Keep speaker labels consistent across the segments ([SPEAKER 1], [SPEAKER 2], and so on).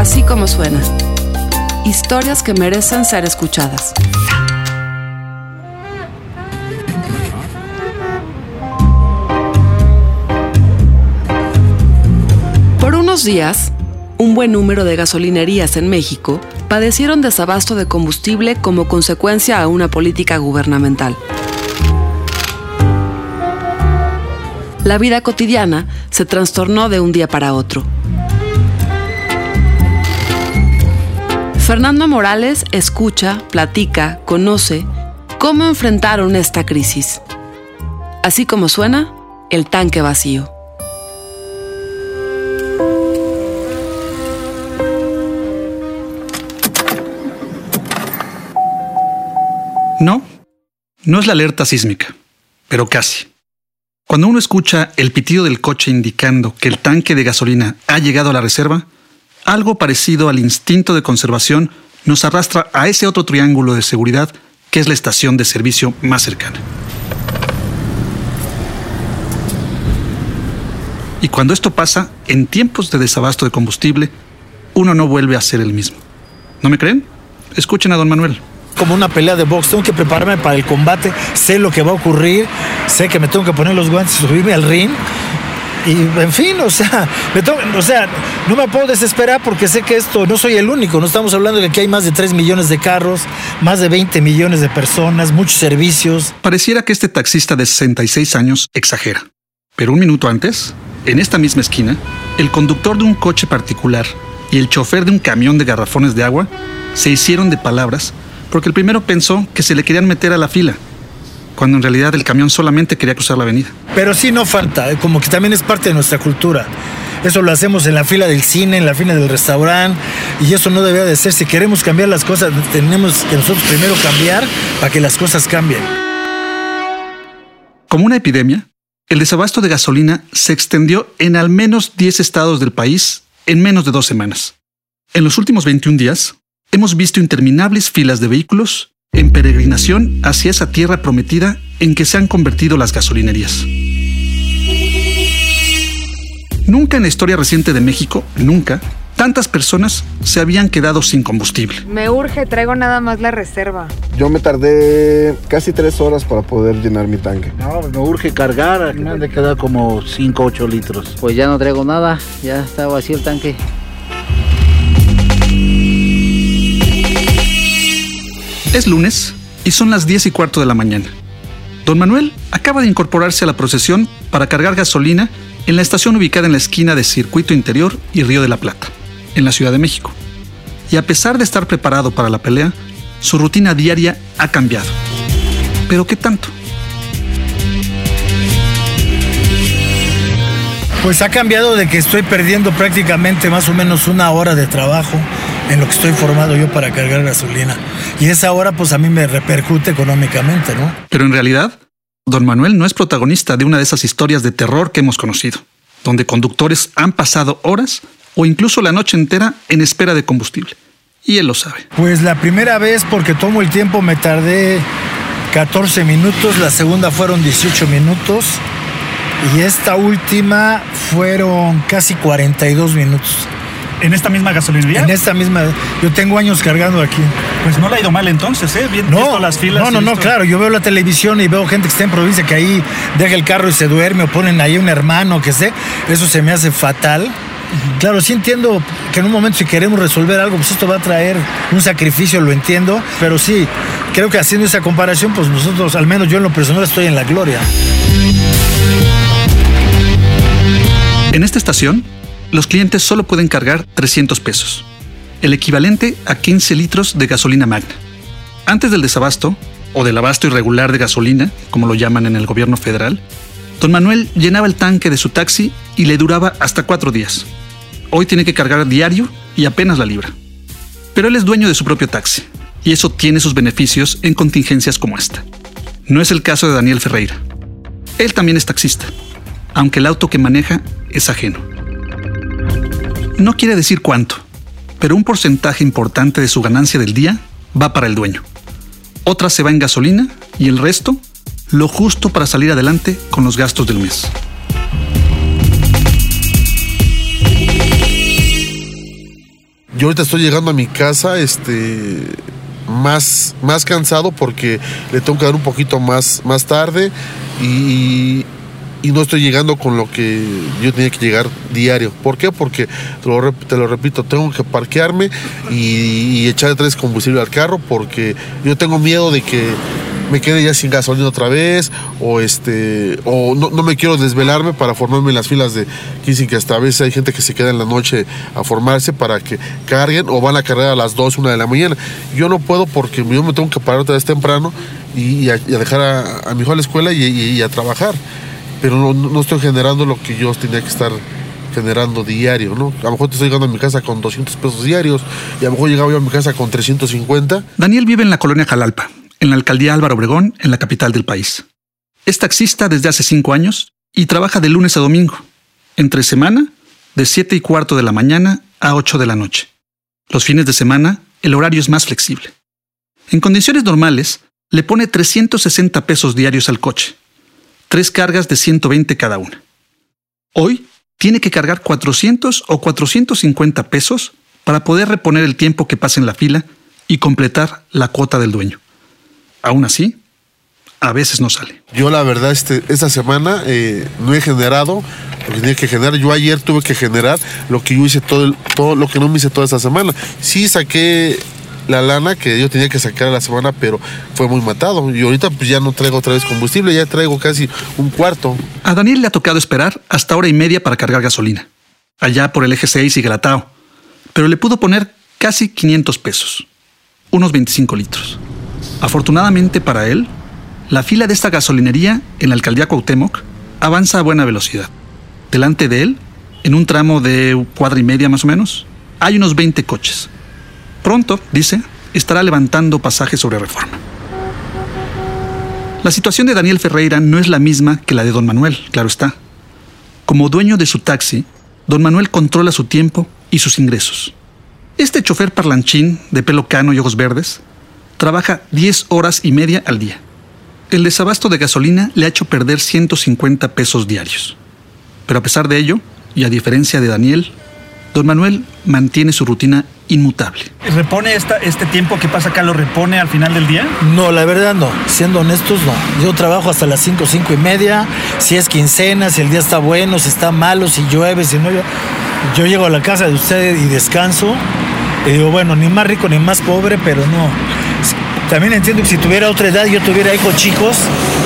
[SPEAKER 1] Así como suena. Historias que merecen ser escuchadas. Por unos días, un buen número de gasolinerías en México padecieron desabasto de combustible como consecuencia a una política gubernamental. La vida cotidiana se trastornó de un día para otro. Fernando Morales escucha, platica, conoce cómo enfrentaron esta crisis. Así como suena, el tanque vacío.
[SPEAKER 2] No, no es la alerta sísmica, pero casi. Cuando uno escucha el pitido del coche indicando que el tanque de gasolina ha llegado a la reserva, algo parecido al instinto de conservación nos arrastra a ese otro triángulo de seguridad que es la estación de servicio más cercana. Y cuando esto pasa, en tiempos de desabasto de combustible, uno no vuelve a ser el mismo. ¿No me creen? Escuchen a don Manuel
[SPEAKER 3] como una pelea de box, tengo que prepararme para el combate, sé lo que va a ocurrir, sé que me tengo que poner los guantes y subirme al ring. Y en fin, o sea, o sea, no me puedo desesperar porque sé que esto no soy el único, no estamos hablando de que hay más de 3 millones de carros, más de 20 millones de personas, muchos servicios.
[SPEAKER 2] Pareciera que este taxista de 66 años exagera. Pero un minuto antes, en esta misma esquina, el conductor de un coche particular y el chofer de un camión de garrafones de agua se hicieron de palabras porque el primero pensó que se le querían meter a la fila, cuando en realidad el camión solamente quería cruzar la avenida.
[SPEAKER 3] Pero sí no falta, eh, como que también es parte de nuestra cultura. Eso lo hacemos en la fila del cine, en la fila del restaurante, y eso no debe de ser. Si queremos cambiar las cosas, tenemos que nosotros primero cambiar para que las cosas cambien.
[SPEAKER 2] Como una epidemia, el desabasto de gasolina se extendió en al menos 10 estados del país en menos de dos semanas. En los últimos 21 días, hemos visto interminables filas de vehículos en peregrinación hacia esa tierra prometida en que se han convertido las gasolinerías. Nunca en la historia reciente de México, nunca, tantas personas se habían quedado sin combustible.
[SPEAKER 4] Me urge, traigo nada más la reserva.
[SPEAKER 5] Yo me tardé casi tres horas para poder llenar mi tanque.
[SPEAKER 6] No, me urge cargar, me han de quedar como 5 8 litros.
[SPEAKER 7] Pues ya no traigo nada, ya está vacío el tanque.
[SPEAKER 2] Es lunes y son las 10 y cuarto de la mañana. Don Manuel acaba de incorporarse a la procesión para cargar gasolina en la estación ubicada en la esquina de Circuito Interior y Río de la Plata, en la Ciudad de México. Y a pesar de estar preparado para la pelea, su rutina diaria ha cambiado. ¿Pero qué tanto?
[SPEAKER 3] Pues ha cambiado de que estoy perdiendo prácticamente más o menos una hora de trabajo en lo que estoy formado yo para cargar gasolina. Y esa hora pues a mí me repercute económicamente, ¿no?
[SPEAKER 2] Pero en realidad, don Manuel no es protagonista de una de esas historias de terror que hemos conocido, donde conductores han pasado horas o incluso la noche entera en espera de combustible. Y él lo sabe.
[SPEAKER 3] Pues la primera vez, porque tomo el tiempo, me tardé 14 minutos, la segunda fueron 18 minutos y esta última fueron casi 42 minutos.
[SPEAKER 2] ¿En esta misma gasolinería?
[SPEAKER 3] En esta misma. Yo tengo años cargando aquí.
[SPEAKER 2] Pues no le ha ido mal entonces, ¿eh? Bien,
[SPEAKER 3] no, las filas. No, no, no, claro. Yo veo la televisión y veo gente que está en provincia que ahí deja el carro y se duerme o ponen ahí un hermano, que sé. Eso se me hace fatal. Claro, sí entiendo que en un momento si queremos resolver algo, pues esto va a traer un sacrificio, lo entiendo, pero sí, creo que haciendo esa comparación, pues nosotros, al menos yo en lo personal, estoy en la gloria.
[SPEAKER 2] En esta estación, los clientes solo pueden cargar 300 pesos, el equivalente a 15 litros de gasolina magna. Antes del desabasto, o del abasto irregular de gasolina, como lo llaman en el gobierno federal, don Manuel llenaba el tanque de su taxi y le duraba hasta cuatro días. Hoy tiene que cargar diario y apenas la libra. Pero él es dueño de su propio taxi, y eso tiene sus beneficios en contingencias como esta. No es el caso de Daniel Ferreira. Él también es taxista, aunque el auto que maneja es ajeno. No quiere decir cuánto, pero un porcentaje importante de su ganancia del día va para el dueño. Otra se va en gasolina y el resto lo justo para salir adelante con los gastos del mes.
[SPEAKER 8] Yo ahorita estoy llegando a mi casa, este más, más cansado porque le tengo que dar un poquito más, más tarde y, y no estoy llegando con lo que yo tenía que llegar diario. ¿Por qué? Porque, te lo, repito, tengo que parquearme y, echarle tres combustible al carro porque yo tengo miedo de que me quede ya sin gasolina otra vez o este o no, me quiero desvelarme para formarme en las filas de dicen que hasta a veces hay gente que se queda en la noche a formarse para que carguen o van a cargar a las 2, 1 de la mañana. Yo no puedo porque yo me tengo que parar otra vez temprano y, a, dejar a, mi hijo a la escuela y a trabajar pero no, no estoy generando lo que yo tenía que estar generando diario, ¿no? A lo mejor te estoy llegando a mi casa con 200 pesos diarios y a lo mejor llegaba yo a mi casa con 350.
[SPEAKER 2] Daniel vive en la colonia Jalalpa, en la alcaldía Álvaro Obregón, en la capital del país. Es taxista desde hace cinco años y trabaja de lunes a domingo, entre semana, de 7 y cuarto de la mañana a 8 de la noche. Los fines de semana, el horario es más flexible. En condiciones normales, le pone 360 pesos diarios al coche, tres cargas de 120 cada una. Hoy tiene que cargar 400 o 450 pesos para poder reponer el tiempo que pasa en la fila y completar la cuota del dueño. Aún así, a veces no sale.
[SPEAKER 8] Yo la verdad este, esta semana eh, no he generado lo que tenía que generar. Yo ayer tuve que generar lo que yo hice todo, el- todo lo que no me hice toda esta semana. Sí saqué la lana que yo tenía que sacar a la semana, pero fue muy matado. Y ahorita pues ya no traigo otra vez combustible, ya traigo casi un cuarto.
[SPEAKER 2] A Daniel le ha tocado esperar hasta hora y media para cargar gasolina, allá por el eje 6 y Gratao, pero le pudo poner casi 500 pesos, unos 25 litros. Afortunadamente para él, la fila de esta gasolinería en la alcaldía Cuauhtémoc avanza a buena velocidad. Delante de él, en un tramo de cuadra y media más o menos, hay unos 20 coches. Pronto, dice, estará levantando pasajes sobre reforma. La situación de Daniel Ferreira no es la misma que la de don Manuel, claro está. Como dueño de su taxi, don Manuel controla su tiempo y sus ingresos. Este chofer parlanchín de pelo cano y ojos verdes trabaja 10 horas y media al día. El desabasto de gasolina le ha hecho perder 150 pesos diarios. Pero a pesar de ello, y a diferencia de Daniel, don Manuel mantiene su rutina inmutable.
[SPEAKER 9] ¿Repone esta, este tiempo que pasa acá, lo repone al final del día?
[SPEAKER 3] No, la verdad no. Siendo honestos, no. Yo trabajo hasta las 5, 5 y media. Si es quincena, si el día está bueno, si está malo, si llueve, si no llueve. Yo llego a la casa de usted y descanso. Y digo, bueno, ni más rico ni más pobre, pero no. También entiendo que si tuviera otra edad y yo tuviera hijos chicos,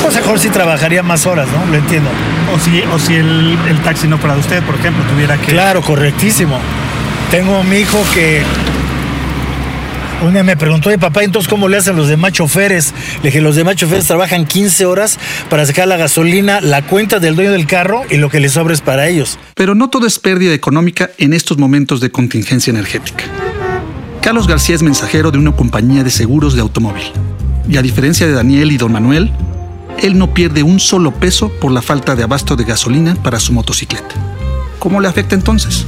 [SPEAKER 3] pues mejor sí trabajaría más horas, ¿no? Lo entiendo.
[SPEAKER 9] O si, o si el, el taxi no fuera de usted, por ejemplo, tuviera que...
[SPEAKER 3] Claro, correctísimo. Tengo mi hijo que un día me preguntó, oye papá, entonces ¿cómo le hacen los demás choferes? Le dije, los demás choferes trabajan 15 horas para sacar la gasolina, la cuenta del dueño del carro y lo que les sobra es para ellos.
[SPEAKER 2] Pero no todo es pérdida económica en estos momentos de contingencia energética. Carlos García es mensajero de una compañía de seguros de automóvil. Y a diferencia de Daniel y don Manuel, él no pierde un solo peso por la falta de abasto de gasolina para su motocicleta. ¿Cómo le afecta entonces?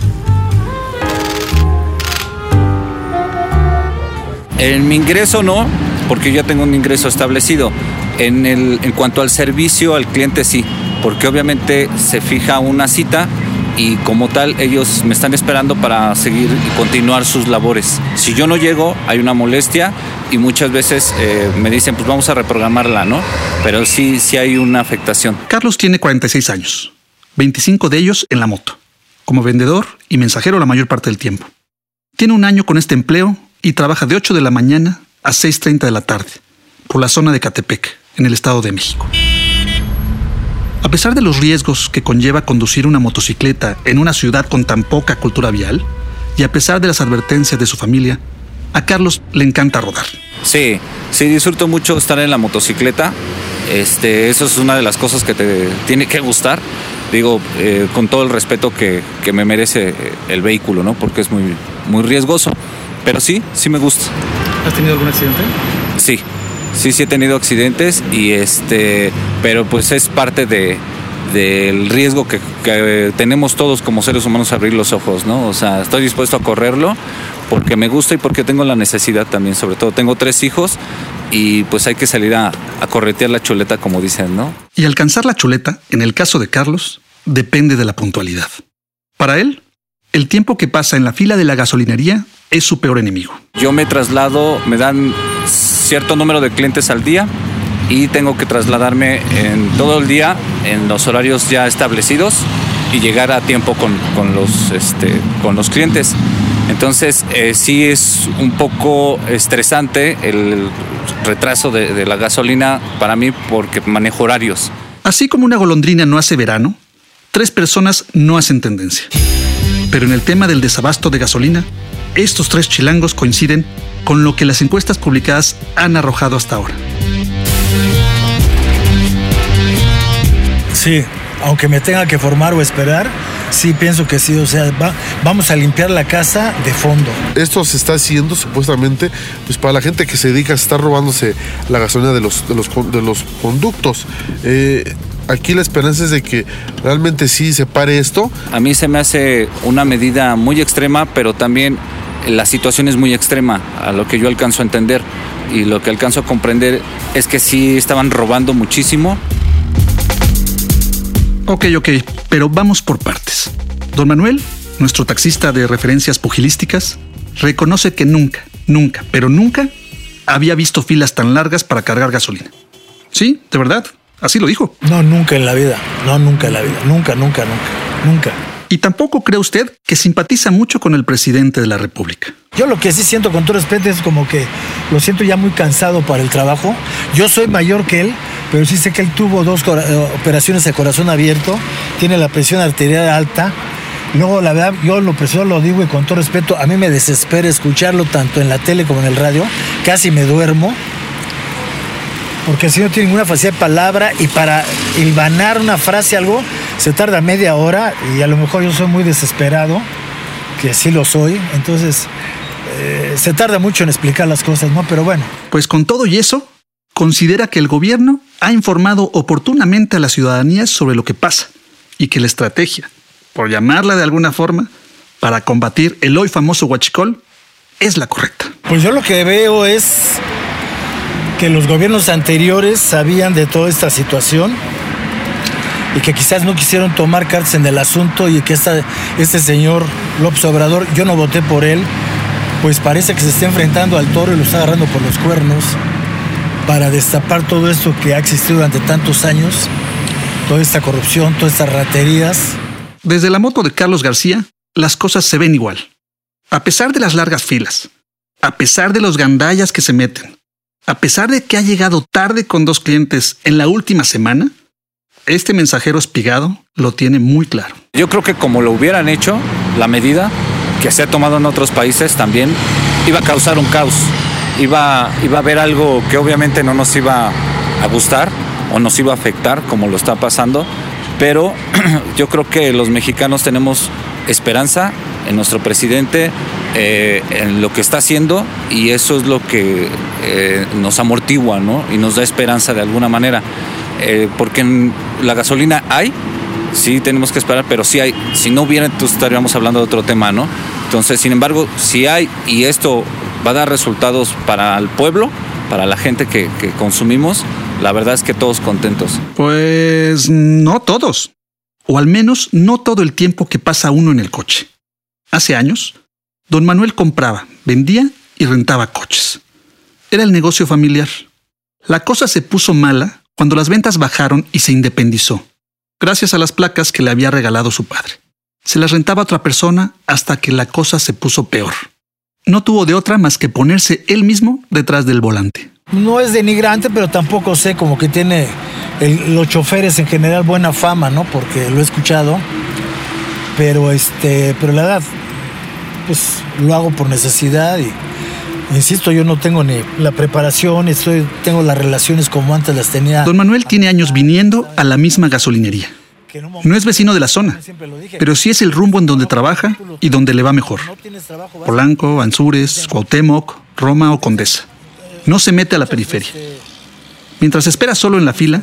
[SPEAKER 10] En mi ingreso no, porque yo ya tengo un ingreso establecido. En, el, en cuanto al servicio al cliente sí, porque obviamente se fija una cita y como tal ellos me están esperando para seguir y continuar sus labores. Si yo no llego, hay una molestia y muchas veces eh, me dicen, pues vamos a reprogramarla, ¿no? Pero sí, sí hay una afectación.
[SPEAKER 2] Carlos tiene 46 años, 25 de ellos en la moto, como vendedor y mensajero la mayor parte del tiempo. Tiene un año con este empleo y trabaja de 8 de la mañana a 6.30 de la tarde, por la zona de Catepec, en el Estado de México. A pesar de los riesgos que conlleva conducir una motocicleta en una ciudad con tan poca cultura vial, y a pesar de las advertencias de su familia, a Carlos le encanta rodar.
[SPEAKER 10] Sí, sí, disfruto mucho estar en la motocicleta. Este, eso es una de las cosas que te tiene que gustar. Digo, eh, con todo el respeto que, que me merece el vehículo, ¿no? Porque es muy, muy riesgoso. Pero sí, sí me gusta.
[SPEAKER 9] ¿Has tenido algún accidente?
[SPEAKER 10] Sí, sí, sí he tenido accidentes y este, pero pues es parte de del riesgo que, que tenemos todos como seres humanos abrir los ojos, ¿no? O sea, estoy dispuesto a correrlo porque me gusta y porque tengo la necesidad también, sobre todo tengo tres hijos y pues hay que salir a, a corretear la chuleta como dicen, ¿no?
[SPEAKER 2] Y alcanzar la chuleta, en el caso de Carlos, depende de la puntualidad. Para él, el tiempo que pasa en la fila de la gasolinería es su peor enemigo.
[SPEAKER 10] Yo me traslado, me dan cierto número de clientes al día y tengo que trasladarme en todo el día en los horarios ya establecidos y llegar a tiempo con, con los, este, con los clientes. Entonces eh, sí es un poco estresante el retraso de, de la gasolina para mí porque manejo horarios.
[SPEAKER 2] Así como una golondrina no hace verano, tres personas no hacen tendencia. Pero en el tema del desabasto de gasolina, estos tres chilangos coinciden con lo que las encuestas publicadas han arrojado hasta ahora.
[SPEAKER 3] Sí, aunque me tenga que formar o esperar, sí pienso que sí, o sea, va- vamos a limpiar la casa de fondo.
[SPEAKER 8] Esto se está haciendo supuestamente pues para la gente que se dedica a estar robándose la gasolina de los, de los, con- de los conductos. Eh, aquí la esperanza es de que realmente sí se pare esto.
[SPEAKER 10] A mí se me hace una medida muy extrema, pero también la situación es muy extrema, a lo que yo alcanzo a entender. Y lo que alcanzo a comprender es que sí estaban robando muchísimo.
[SPEAKER 2] Ok, ok, pero vamos por partes. Don Manuel, nuestro taxista de referencias pugilísticas, reconoce que nunca, nunca, pero nunca había visto filas tan largas para cargar gasolina. Sí, de verdad, así lo dijo.
[SPEAKER 3] No, nunca en la vida, no, nunca en la vida, nunca, nunca, nunca, nunca.
[SPEAKER 2] Y tampoco cree usted que simpatiza mucho con el presidente de la República.
[SPEAKER 3] Yo lo que sí siento con todo respeto es como que lo siento ya muy cansado para el trabajo. Yo soy mayor que él, pero sí sé que él tuvo dos eh, operaciones de corazón abierto, tiene la presión arterial alta. Luego, la verdad, yo lo personal lo digo y con todo respeto, a mí me desespera escucharlo tanto en la tele como en el radio. Casi me duermo. Porque si no tiene ninguna facilidad de palabra y para hilvanar una frase, algo, se tarda media hora y a lo mejor yo soy muy desesperado, que sí lo soy. Entonces, eh, se tarda mucho en explicar las cosas, ¿no? Pero bueno.
[SPEAKER 2] Pues con todo y eso, considera que el gobierno ha informado oportunamente a la ciudadanía sobre lo que pasa y que la estrategia, por llamarla de alguna forma, para combatir el hoy famoso huachicol es la correcta.
[SPEAKER 3] Pues yo lo que veo es que los gobiernos anteriores sabían de toda esta situación y que quizás no quisieron tomar cartas en el asunto y que esta, este señor López Obrador, yo no voté por él, pues parece que se está enfrentando al toro y lo está agarrando por los cuernos para destapar todo esto que ha existido durante tantos años, toda esta corrupción, todas estas raterías.
[SPEAKER 2] Desde la moto de Carlos García, las cosas se ven igual. A pesar de las largas filas, a pesar de los gandallas que se meten, a pesar de que ha llegado tarde con dos clientes en la última semana, este mensajero espigado lo tiene muy claro.
[SPEAKER 10] Yo creo que como lo hubieran hecho, la medida que se ha tomado en otros países también iba a causar un caos. Iba, iba a haber algo que obviamente no nos iba a gustar o nos iba a afectar como lo está pasando, pero yo creo que los mexicanos tenemos esperanza en nuestro presidente, eh, en lo que está haciendo y eso es lo que eh, nos amortigua ¿no? y nos da esperanza de alguna manera. Eh, porque en la gasolina hay, sí tenemos que esperar, pero sí hay. Si no hubiera, entonces estaríamos hablando de otro tema, ¿no? Entonces, sin embargo, si hay y esto va a dar resultados para el pueblo, para la gente que, que consumimos, la verdad es que todos contentos.
[SPEAKER 2] Pues no todos, o al menos no todo el tiempo que pasa uno en el coche. Hace años, don Manuel compraba, vendía y rentaba coches. Era el negocio familiar. La cosa se puso mala cuando las ventas bajaron y se independizó, gracias a las placas que le había regalado su padre. Se las rentaba otra persona hasta que la cosa se puso peor. No tuvo de otra más que ponerse él mismo detrás del volante.
[SPEAKER 3] No es denigrante, pero tampoco sé, como que tiene el- los choferes en general buena fama, ¿no? Porque lo he escuchado. Pero este, pero la verdad, pues lo hago por necesidad y insisto, yo no tengo ni la preparación, estoy, tengo las relaciones como antes las tenía.
[SPEAKER 2] Don Manuel tiene años viniendo a la misma gasolinería. No es vecino de la zona, pero sí es el rumbo en donde trabaja y donde le va mejor. Polanco, Anzures, Cuauhtémoc, Roma o Condesa. No se mete a la periferia. Mientras espera solo en la fila,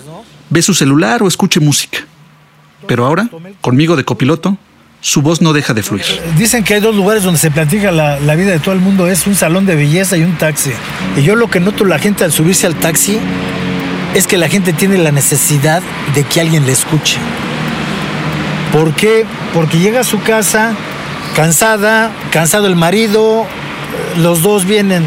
[SPEAKER 2] ve su celular o escuche música. Pero ahora, conmigo de copiloto, su voz no deja de fluir.
[SPEAKER 3] Dicen que hay dos lugares donde se platica la, vida de todo el mundo, es un salón de belleza y un taxi. Y yo lo que noto la gente al subirse al taxi es que la gente tiene la necesidad de que alguien le escuche. ¿Por qué? Porque llega a su casa cansada, cansado el marido, los dos vienen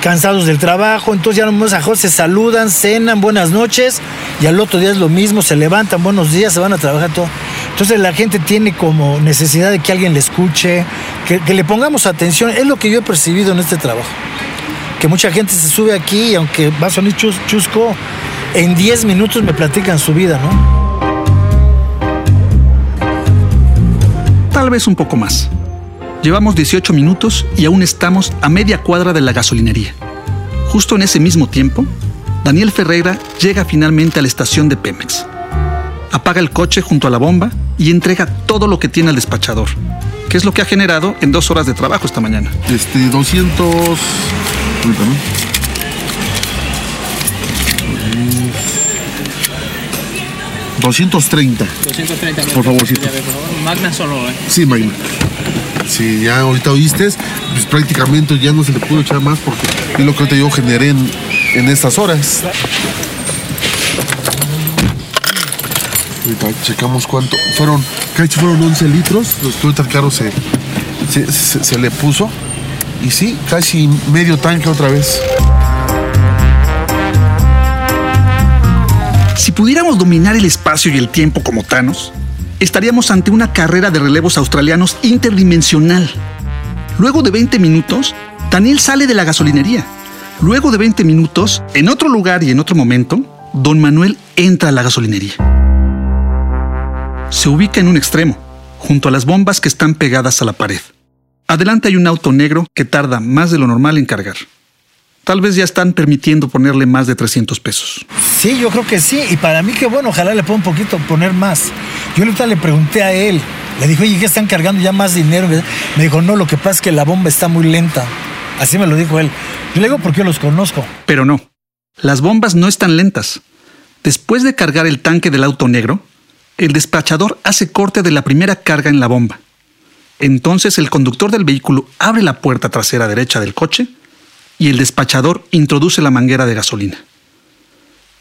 [SPEAKER 3] cansados del trabajo, entonces ya no a se saludan, cenan, buenas noches, y al otro día es lo mismo, se levantan, buenos días, se van a trabajar todo. Entonces la gente tiene como necesidad de que alguien le escuche, que, le pongamos atención, es lo que yo he percibido en este trabajo. Que mucha gente se sube aquí y aunque va a sonar chusco, en 10 minutos me platican su vida, ¿no?
[SPEAKER 2] Tal vez un poco más. Llevamos 18 minutos y aún estamos a media cuadra de la gasolinería. Justo en ese mismo tiempo, Daniel Ferreira llega finalmente a la estación de Pemex. Apaga el coche junto a la bomba y entrega todo lo que tiene al despachador, que es lo que ha generado en dos horas de trabajo esta mañana.
[SPEAKER 8] Este, 200... 230.
[SPEAKER 11] 230.
[SPEAKER 8] Por favor, sí.
[SPEAKER 11] Magna solo, ¿eh?
[SPEAKER 8] Sí, Magna. Sí, ya ahorita oíste, pues prácticamente ya no se le pudo echar más porque es lo que ahorita yo generé en, estas horas. Ahorita checamos cuánto. Fueron, casi fueron 11 litros, los que ahorita el carro se, se, se le puso. Y sí, casi medio tanque otra vez.
[SPEAKER 2] Si pudiéramos dominar el espacio y el tiempo como Thanos, estaríamos ante una carrera de relevos australianos interdimensional. Luego de 20 minutos, Daniel sale de la gasolinería. Luego de 20 minutos, en otro lugar y en otro momento, don Manuel entra a la gasolinería. Se ubica en un extremo, junto a las bombas que están pegadas a la pared. Adelante hay un auto negro que tarda más de lo normal en cargar. Tal vez ya están permitiendo ponerle más de 300 pesos.
[SPEAKER 3] Sí, yo creo que sí. Y para mí que bueno, ojalá le ponga un poquito, poner más. Yo ahorita le pregunté a él. Le dijo, oye, ¿qué están cargando ya más dinero? Me dijo, no, lo que pasa es que la bomba está muy lenta. Así me lo dijo él. Yo le digo porque yo los conozco.
[SPEAKER 2] Pero no. Las bombas no están lentas. Después de cargar el tanque del auto negro, el despachador hace corte de la primera carga en la bomba. Entonces el conductor del vehículo abre la puerta trasera derecha del coche y el despachador introduce la manguera de gasolina.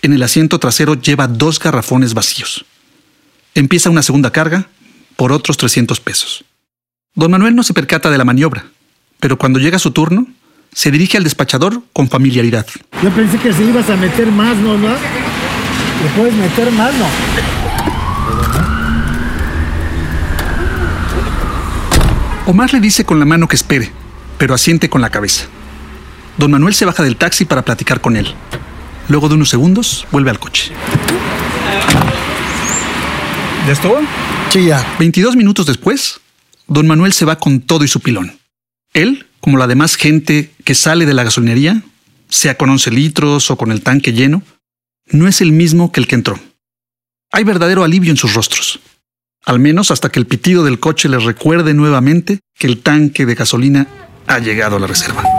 [SPEAKER 2] En el asiento trasero lleva dos garrafones vacíos. Empieza una segunda carga por otros 300 pesos. Don Manuel no se percata de la maniobra, pero cuando llega su turno, se dirige al despachador con familiaridad.
[SPEAKER 3] Yo pensé que si ibas a meter más, ¿no? ¿No? ¿Le puedes meter más, no?
[SPEAKER 2] Omar le dice con la mano que espere, pero asiente con la cabeza. Don Manuel se baja del taxi para platicar con él. Luego de unos segundos, vuelve al coche.
[SPEAKER 9] ¿Ya estuvo?
[SPEAKER 3] Sí, ya.
[SPEAKER 2] 22 minutos después, don Manuel se va con todo y su pilón. Él, como la demás gente que sale de la gasolinería, sea con 11 litros o con el tanque lleno, no es el mismo que el que entró. Hay verdadero alivio en sus rostros, al menos hasta que el pitido del coche les recuerde nuevamente que el tanque de gasolina ha llegado a la reserva.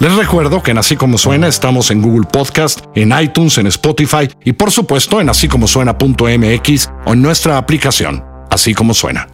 [SPEAKER 12] Les recuerdo que en Así Como Suena estamos en Google Podcast, en iTunes, en Spotify y por supuesto en así como suena.mx o en nuestra aplicación, Así Como Suena.